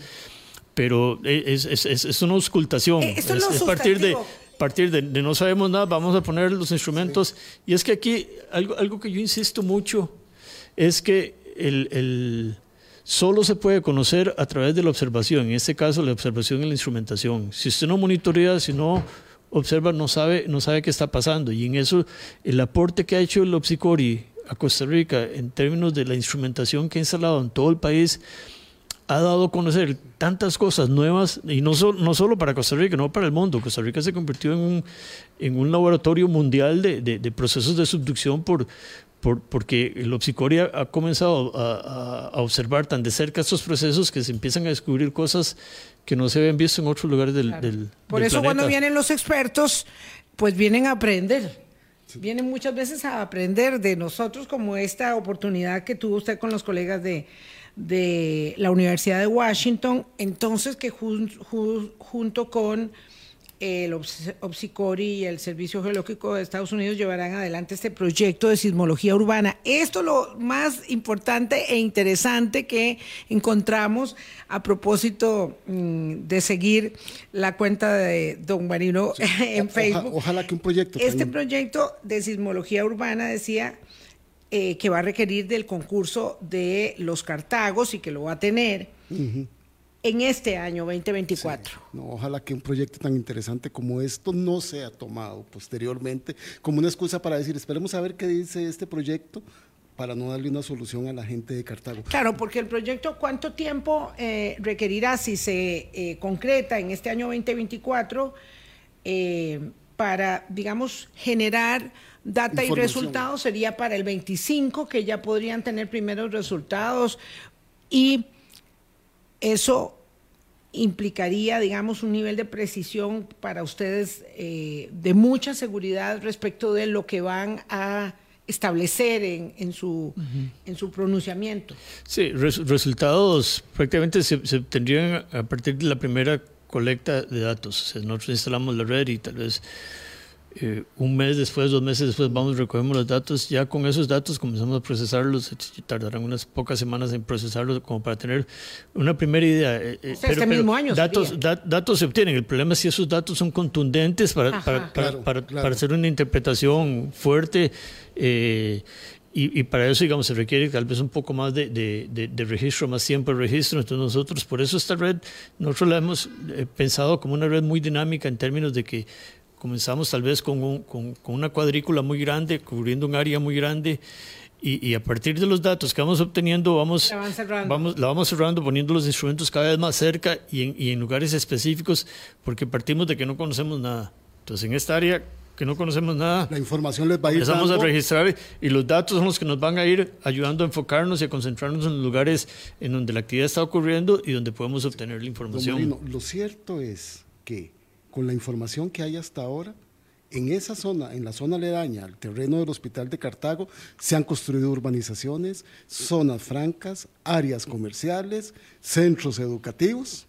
Pero es, es, es una auscultación. Eh, es, partir de partir de, no sabemos nada, vamos a poner los instrumentos. Y es que aquí algo, algo que yo insisto mucho es que el, el solo se puede conocer a través de la observación, en este caso la observación y la instrumentación. Si usted no monitorea, si no observa no sabe, no sabe qué está pasando. Y en eso, el aporte que ha hecho el Opsicori a Costa Rica en términos de la instrumentación que ha instalado en todo el país, ha dado a conocer tantas cosas nuevas, y no, no solo para Costa Rica, no para el mundo. Costa Rica se convirtió en un, en un laboratorio mundial de, de, procesos de subducción por, por, porque el Opsicoria ha comenzado a, a, observar tan de cerca estos procesos que se empiezan a descubrir cosas que no se habían visto en otros lugares del, del Por eso cuando vienen los expertos, pues vienen a aprender. Vienen muchas veces a aprender de nosotros como esta oportunidad que tuvo usted con los colegas de, de la Universidad de Washington, entonces que junto con el OPSICORI y el Servicio Geológico de Estados Unidos llevarán adelante este proyecto de sismología urbana. Esto es lo más importante e interesante que encontramos a propósito mm, de seguir la cuenta de don Marino en Facebook. ojalá que un proyecto. Este proyecto de sismología urbana decía eh, que va a requerir del concurso de los Cartagos y que lo va a tener en este año 2024. no, ojalá que un proyecto tan interesante como esto no sea tomado posteriormente como una excusa para decir, esperemos a ver qué dice este proyecto para no darle una solución a la gente de Cartago. Claro, porque el proyecto, ¿cuánto tiempo eh, requerirá si se eh, concreta en este año 2024 para, digamos, generar data y resultados sería para el 25, que ya podrían tener primeros resultados y eso implicaría, digamos, un nivel de precisión para ustedes eh, de mucha seguridad respecto de lo que van a establecer en, su, en su pronunciamiento. Sí, resultados prácticamente se, se obtendrían a partir de la primera colecta de datos. nosotros instalamos la red y tal vez eh, un mes después, dos meses después, vamos, recogemos los datos. Ya con esos datos comenzamos a procesarlos. Tardarán unas pocas semanas en procesarlos como para tener una primera idea. Eh, eh, este mismo año. Datos, datos se obtienen. El problema es si esos datos son contundentes para, para, para, para, hacer una interpretación fuerte. y, y, para eso, digamos, se requiere tal vez un poco más de, de, de, registro, más tiempo de registro. Entonces nosotros, por eso esta red, nosotros la hemos pensado como una red muy dinámica en términos de que Comenzamos tal vez con, con, una cuadrícula muy grande, cubriendo un área muy grande, y, a partir de los datos que vamos obteniendo, vamos la, vamos, la vamos cerrando, poniendo los instrumentos cada vez más cerca y en, y en lugares específicos, porque partimos de que no conocemos nada. Entonces, en esta área que no conocemos nada. La información les va a ir Empezamos a registrar y los datos son los que nos van a ir ayudando a enfocarnos y a concentrarnos en los lugares en donde la actividad está ocurriendo y donde podemos obtener la información. lo cierto es que con la información que hay hasta ahora, en esa zona, en la zona aledaña al terreno del Hospital de Cartago, se han construido urbanizaciones, zonas francas, áreas comerciales, centros educativos.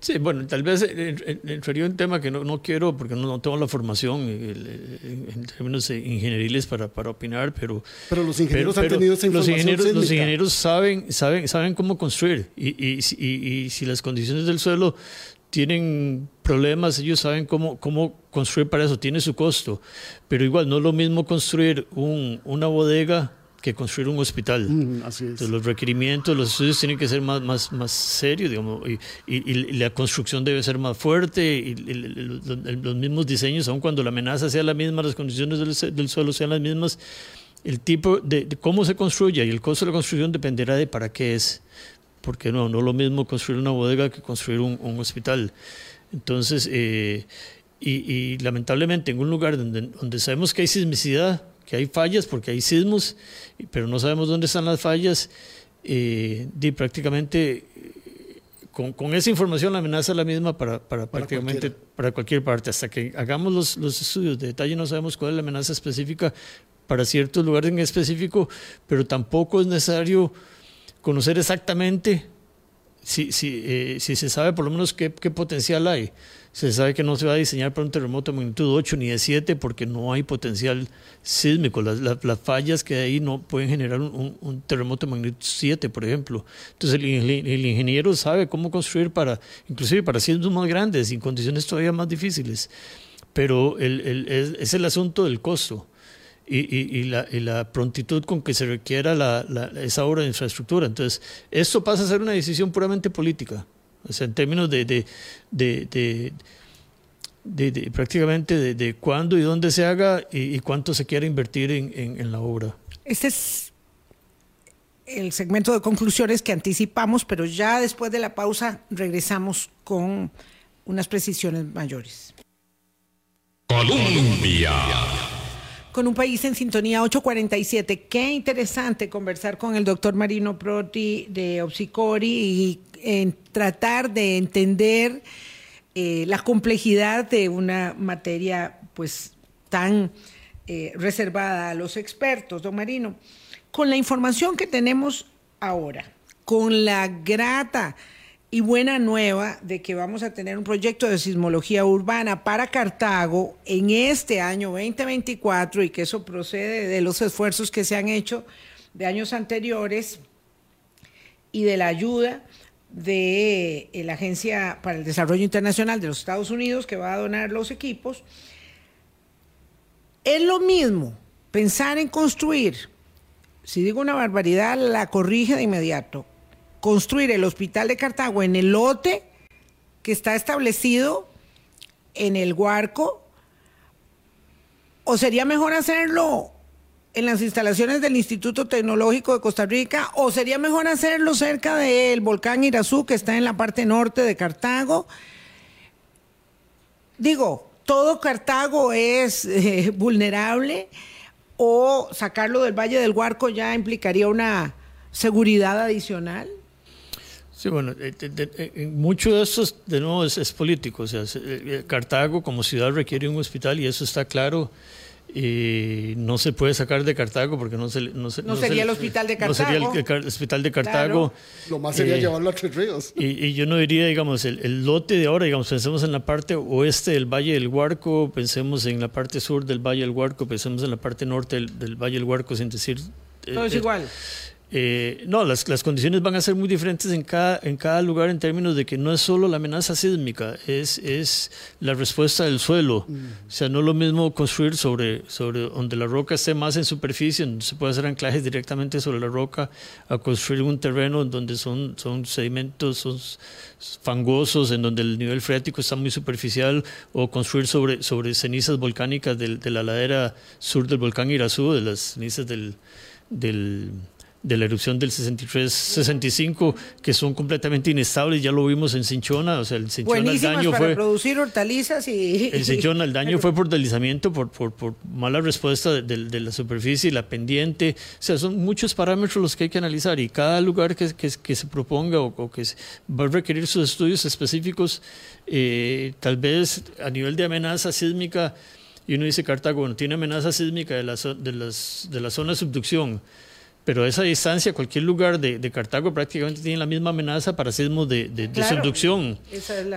Sí, bueno, tal vez entraría un tema que no, no quiero, porque no, tengo la formación en términos ingenieriles para, para opinar, pero... Pero los ingenieros han tenido esa información los ingenieros, los ingenieros saben, saben, saben cómo construir y, y, y, y si las condiciones del suelo tienen problemas, ellos saben cómo, cómo construir para eso, tiene su costo, pero igual no es lo mismo construir un, una bodega que construir un hospital. Mm, así es. los requerimientos, los estudios tienen que ser más, más, más serios, digamos, y, y, la construcción debe ser más fuerte, y, los mismos diseños, aun cuando la amenaza sea la misma, las condiciones del, del suelo sean las mismas, el tipo de, de, cómo se construye y el costo de la construcción dependerá de para qué es porque no, no es lo mismo construir una bodega que construir un, hospital. Entonces, eh, y, lamentablemente en un lugar donde, donde sabemos que hay sismicidad, que hay fallas porque hay sismos, pero no sabemos dónde están las fallas, eh, prácticamente con, con, esa información la amenaza es la misma para, para, prácticamente para cualquier parte. Hasta que hagamos los, los, estudios de detalle no sabemos cuál es la amenaza específica para ciertos lugares en específico, pero tampoco es necesario conocer exactamente si, si, eh, si se sabe por lo menos qué, qué, potencial hay. Se sabe que no se va a diseñar para un terremoto de magnitud 8 ni de 7 porque no hay potencial sísmico. Las, las, fallas que hay ahí no pueden generar un, un, terremoto de magnitud 7, por ejemplo. Entonces el, el, ingeniero sabe cómo construir para, inclusive para sismos más grandes y condiciones todavía más difíciles. Pero el, el, es, es el asunto del costo y, la, la, prontitud con que se requiera la, esa obra de infraestructura. Entonces, esto pasa a ser una decisión puramente política, o sea, en términos de, de, de, de, prácticamente de, cuándo y dónde se haga y, cuánto se quiere invertir en, en, la obra. Este es el segmento de conclusiones que anticipamos, pero ya después de la pausa regresamos con unas precisiones mayores. Colombia. Con un país en sintonía 847. Qué interesante conversar con el doctor Marino Proti de Opsicori y tratar de entender eh, la complejidad de una materia pues tan eh, reservada a los expertos, don Marino. Con la información que tenemos ahora, con la grata y buena nueva de que vamos a tener un proyecto de sismología urbana para Cartago en este año 2024 y que eso procede de los esfuerzos que se han hecho de años anteriores y de la ayuda de eh, la Agencia para el Desarrollo Internacional de los Estados Unidos que va a donar los equipos. Es lo mismo pensar en construir, si digo una barbaridad, la corrige de inmediato, construir el hospital de Cartago en el lote que está establecido en el Huarco, o sería mejor hacerlo en las instalaciones del Instituto Tecnológico de Costa Rica o sería mejor hacerlo cerca del volcán Irazú que está en la parte norte de Cartago. Digo, todo Cartago es eh, vulnerable o sacarlo del Valle del Huarco ya implicaría una seguridad adicional. Sí, bueno, eh, eh, mucho de eso, de nuevo, es, político. O sea, Cartago como ciudad requiere un hospital y eso está claro y no se puede sacar de Cartago porque no se no, sería el hospital de Cartago no sería el, hospital de Cartago. Lo más sería eh, llevarlo a Tres Ríos. y, yo no diría digamos el, lote de ahora digamos pensemos en la parte oeste del Valle del Huarco pensemos en la parte sur del Valle del Huarco pensemos en la parte norte del, Valle del Huarco sin decir todo es eh, igual. eh, no, las, las, condiciones van a ser muy diferentes en cada, en cada lugar en términos de que no es solo la amenaza sísmica, es, es la respuesta del suelo. Mm. O sea, no es lo mismo construir sobre, sobre donde la roca esté más en superficie, donde se puede hacer anclajes directamente sobre la roca, a construir un terreno donde son, son sedimentos, son fangosos, en donde el nivel freático está muy superficial, o construir sobre, sobre cenizas volcánicas de la ladera sur del volcán Irazú, de las cenizas del, del de la erupción del 63-65 que son completamente inestables, ya lo vimos en Cinchona, o sea, el Cinchona el daño para producir hortalizas y... El Cinchona, el daño fue por deslizamiento, por, por, por mala respuesta de, la superficie, la pendiente, o sea, son muchos parámetros los que hay que analizar y cada lugar que, que, se proponga o, que va a requerir sus estudios específicos, eh, tal vez a nivel de amenaza sísmica, y uno dice Cartago, bueno, tiene amenaza sísmica de la, de, las, de la zona de subducción, pero a esa distancia, cualquier lugar de, Cartago prácticamente tiene la misma amenaza para sismos de, de, subducción.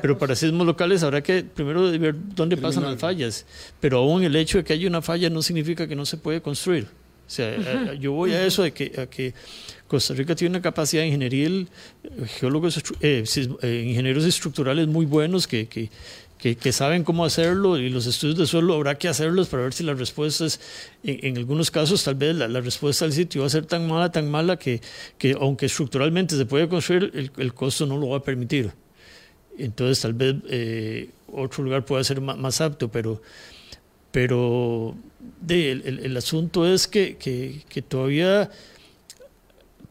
pero para sismos locales habrá que primero ver dónde pasan las fallas. Pero aún el hecho de que haya una falla no significa que no se puede construir. O sea, eh, yo voy a eso de que, a que Costa Rica tiene una capacidad ingenieril, geólogos, eh, eh, ingenieros estructurales muy buenos que, que, que, saben cómo hacerlo y los estudios de suelo habrá que hacerlos para ver si las respuestas, en, en algunos casos tal vez la, respuesta al sitio va a ser tan mala, tan mala que, que aunque estructuralmente se puede construir, el, el, costo no lo va a permitir. Entonces tal vez eh, otro lugar pueda ser más, apto, pero, pero de, el, el, asunto es que, que, que todavía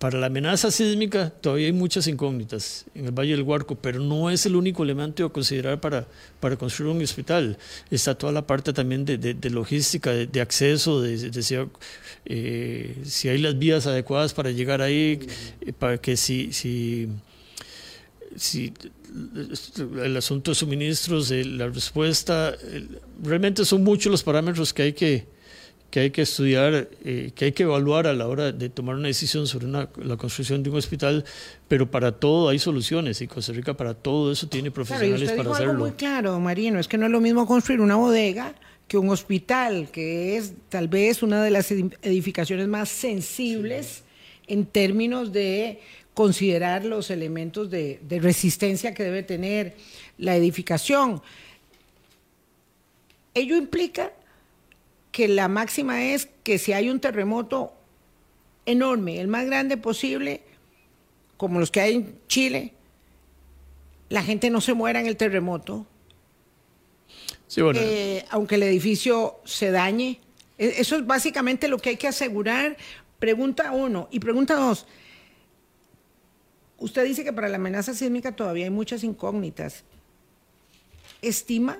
para la amenaza sísmica todavía hay muchas incógnitas en el Valle del Huarco, pero no es el único elemento a considerar para, para construir un hospital. Está toda la parte también de, de, logística, de, acceso, de, eh, si, hay las vías adecuadas para llegar ahí, eh, para que si, si, si el asunto de suministros, la respuesta, realmente son muchos los parámetros que hay que que hay que estudiar, eh, que hay que evaluar a la hora de tomar una decisión sobre la construcción de un hospital, pero para todo hay soluciones y Costa Rica para todo eso tiene profesionales claro, y para hacerlo. muy claro, Marino, es que no es lo mismo construir una bodega que un hospital, que es tal vez una de las edificaciones más sensibles en términos de considerar los elementos de, de resistencia que debe tener la edificación. Ello implica que la máxima es que si hay un terremoto enorme, el más grande posible, como los que hay en Chile, la gente no se muera en el terremoto. eh, aunque el edificio se dañe. E, eso es básicamente lo que hay que asegurar. Pregunta uno. Y pregunta dos. Usted dice que para la amenaza sísmica todavía hay muchas incógnitas. ¿Estima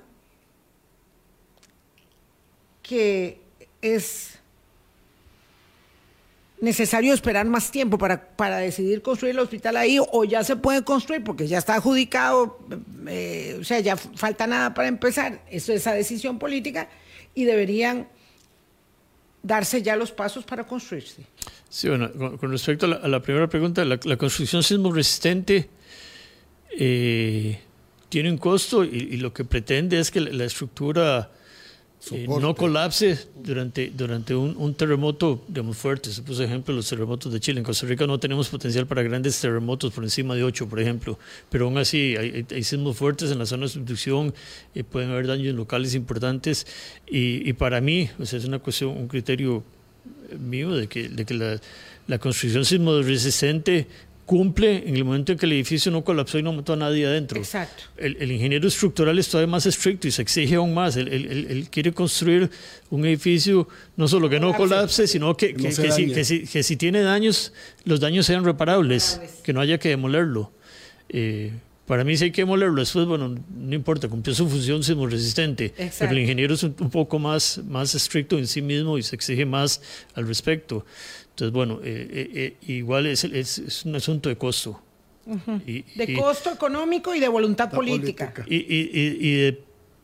que es necesario esperar más tiempo para, para decidir construir el hospital ahí o ya se puede construir porque ya está adjudicado, eh, o sea, ya falta nada para empezar, eso es esa decisión política y deberían darse ya los pasos para construirse. Sí, bueno, con, respecto a la, primera pregunta, la, construcción sismo resistente eh, tiene un costo y, lo que pretende es que la estructura eh, no colapse durante, durante un, terremoto digamos, fuerte. Se puso ejemplo los terremotos de Chile. En Costa Rica no tenemos potencial para grandes terremotos por encima de 8, por ejemplo, pero aún así hay, hay sismos fuertes en la zona de subducción, y pueden haber daños locales importantes y, para mí o sea, es una cuestión, un criterio mío de que, de que la, la construcción sismo resistente cumple en el momento en que el edificio no colapsó y no mató a nadie adentro. Exacto. El, ingeniero estructural es todavía más estricto y se exige aún más. Él, quiere construir un edificio no solo que no colapse, sino que, que, si, que, si, tiene daños, los daños sean reparables, que no haya que demolerlo. Eh, para mí si hay que demolerlo después, bueno, no importa, cumplió su función resistente. pero el ingeniero es un, poco más, más estricto en sí mismo y se exige más al respecto. Entonces, bueno, eh, eh, eh, igual es, es, un asunto de costo. de costo económico y de voluntad política. Y, y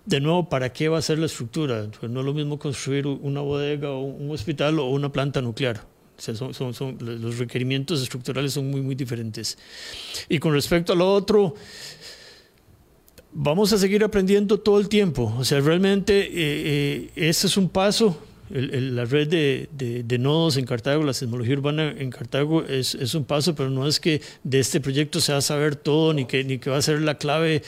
de, nuevo, ¿para qué va a ser la estructura? Pues no es lo mismo construir una bodega o un hospital o una planta nuclear. O sea, son, son, son, los requerimientos estructurales son muy, muy diferentes. Y con respecto a lo otro, vamos a seguir aprendiendo todo el tiempo. O sea, realmente eh, ese es un paso la red de, de, nodos en Cartago, la sismología urbana en Cartago es, es, un paso, pero no es que de este proyecto se va a saber todo, ni que, ni que va a ser la clave.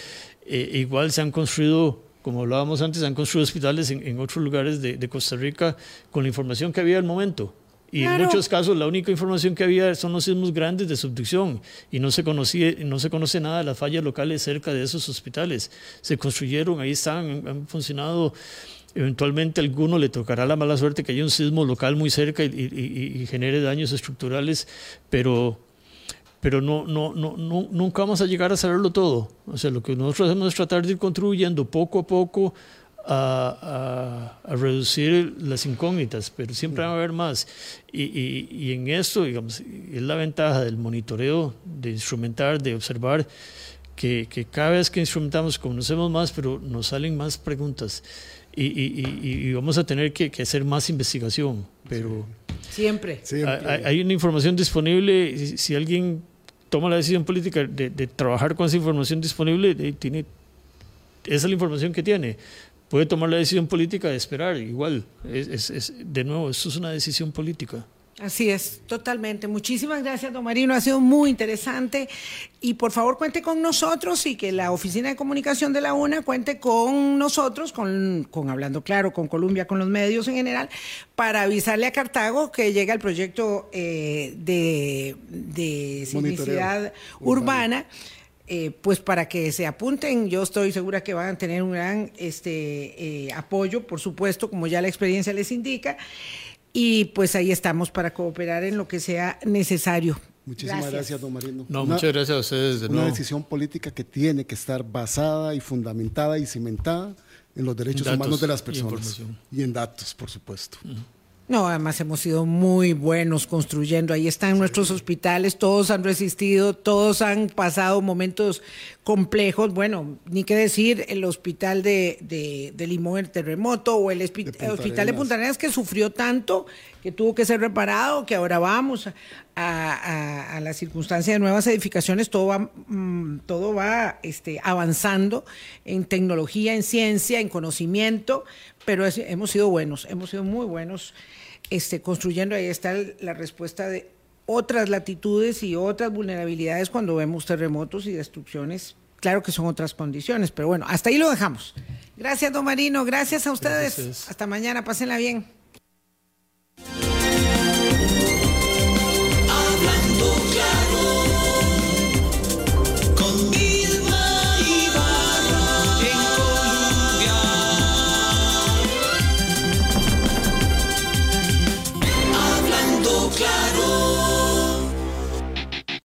Eh, igual se han construido, como hablábamos antes, se han construido hospitales en, en otros lugares de, de, Costa Rica con la información que había al momento. Y en muchos casos la única información que había son los sismos grandes de subducción y no se, conocía, no se conoce nada de las fallas locales cerca de esos hospitales. Se construyeron, ahí están, han funcionado Eventualmente a alguno le tocará la mala suerte que haya un sismo local muy cerca y, genere daños estructurales, pero, pero no, no, no, no, nunca vamos a llegar a saberlo todo. O sea, lo que nosotros hacemos es tratar de ir contribuyendo poco a poco a, a, reducir las incógnitas, pero siempre va a haber más. Y, y, en esto, digamos, es la ventaja del monitoreo, de instrumentar, de observar, que, que cada vez que instrumentamos conocemos más, pero nos salen más preguntas y, vamos a tener que, hacer más investigación, pero... Siempre. Hay, una información disponible, si alguien toma la decisión política de, trabajar con esa información disponible, tiene, esa es la información que tiene. Puede tomar la decisión política de esperar, igual. es, de nuevo, esto es una decisión política. Así es, totalmente. Muchísimas gracias, don Marino. Ha sido muy interesante. Y por favor, cuente con nosotros y que la Oficina de Comunicación de la UNA cuente con nosotros, con, Hablando Claro, con Colombia, con los medios en general, para avisarle a Cartago que llega el proyecto eh, de, de urbana. Eh, pues para que se apunten, yo estoy segura que van a tener un gran este, eh, apoyo, por supuesto, como ya la experiencia les indica y pues ahí estamos para cooperar en lo que sea necesario. Muchísimas gracias, don Marino. No, muchas gracias a ustedes de Una decisión política que tiene que estar basada y fundamentada y cimentada en los derechos humanos de las personas. Y, en datos, por supuesto. No, además hemos sido muy buenos construyendo. Ahí están nuestros hospitales, todos han resistido, todos han pasado momentos complejos. Bueno, ni qué decir, el hospital de, de, Limón, el terremoto, o el, hospital de Punta Arenas que sufrió tanto, que tuvo que ser reparado, que ahora vamos a, la circunstancia de nuevas edificaciones, todo va, mm, todo va este, avanzando en tecnología, en ciencia, en conocimiento, pero hemos sido buenos, hemos sido muy buenos este, construyendo. Ahí está la respuesta de otras latitudes y otras vulnerabilidades cuando vemos terremotos y destrucciones. Claro que son otras condiciones, pero bueno, hasta ahí lo dejamos. Gracias, don Marino. Gracias a ustedes. Hasta mañana. Pásenla bien.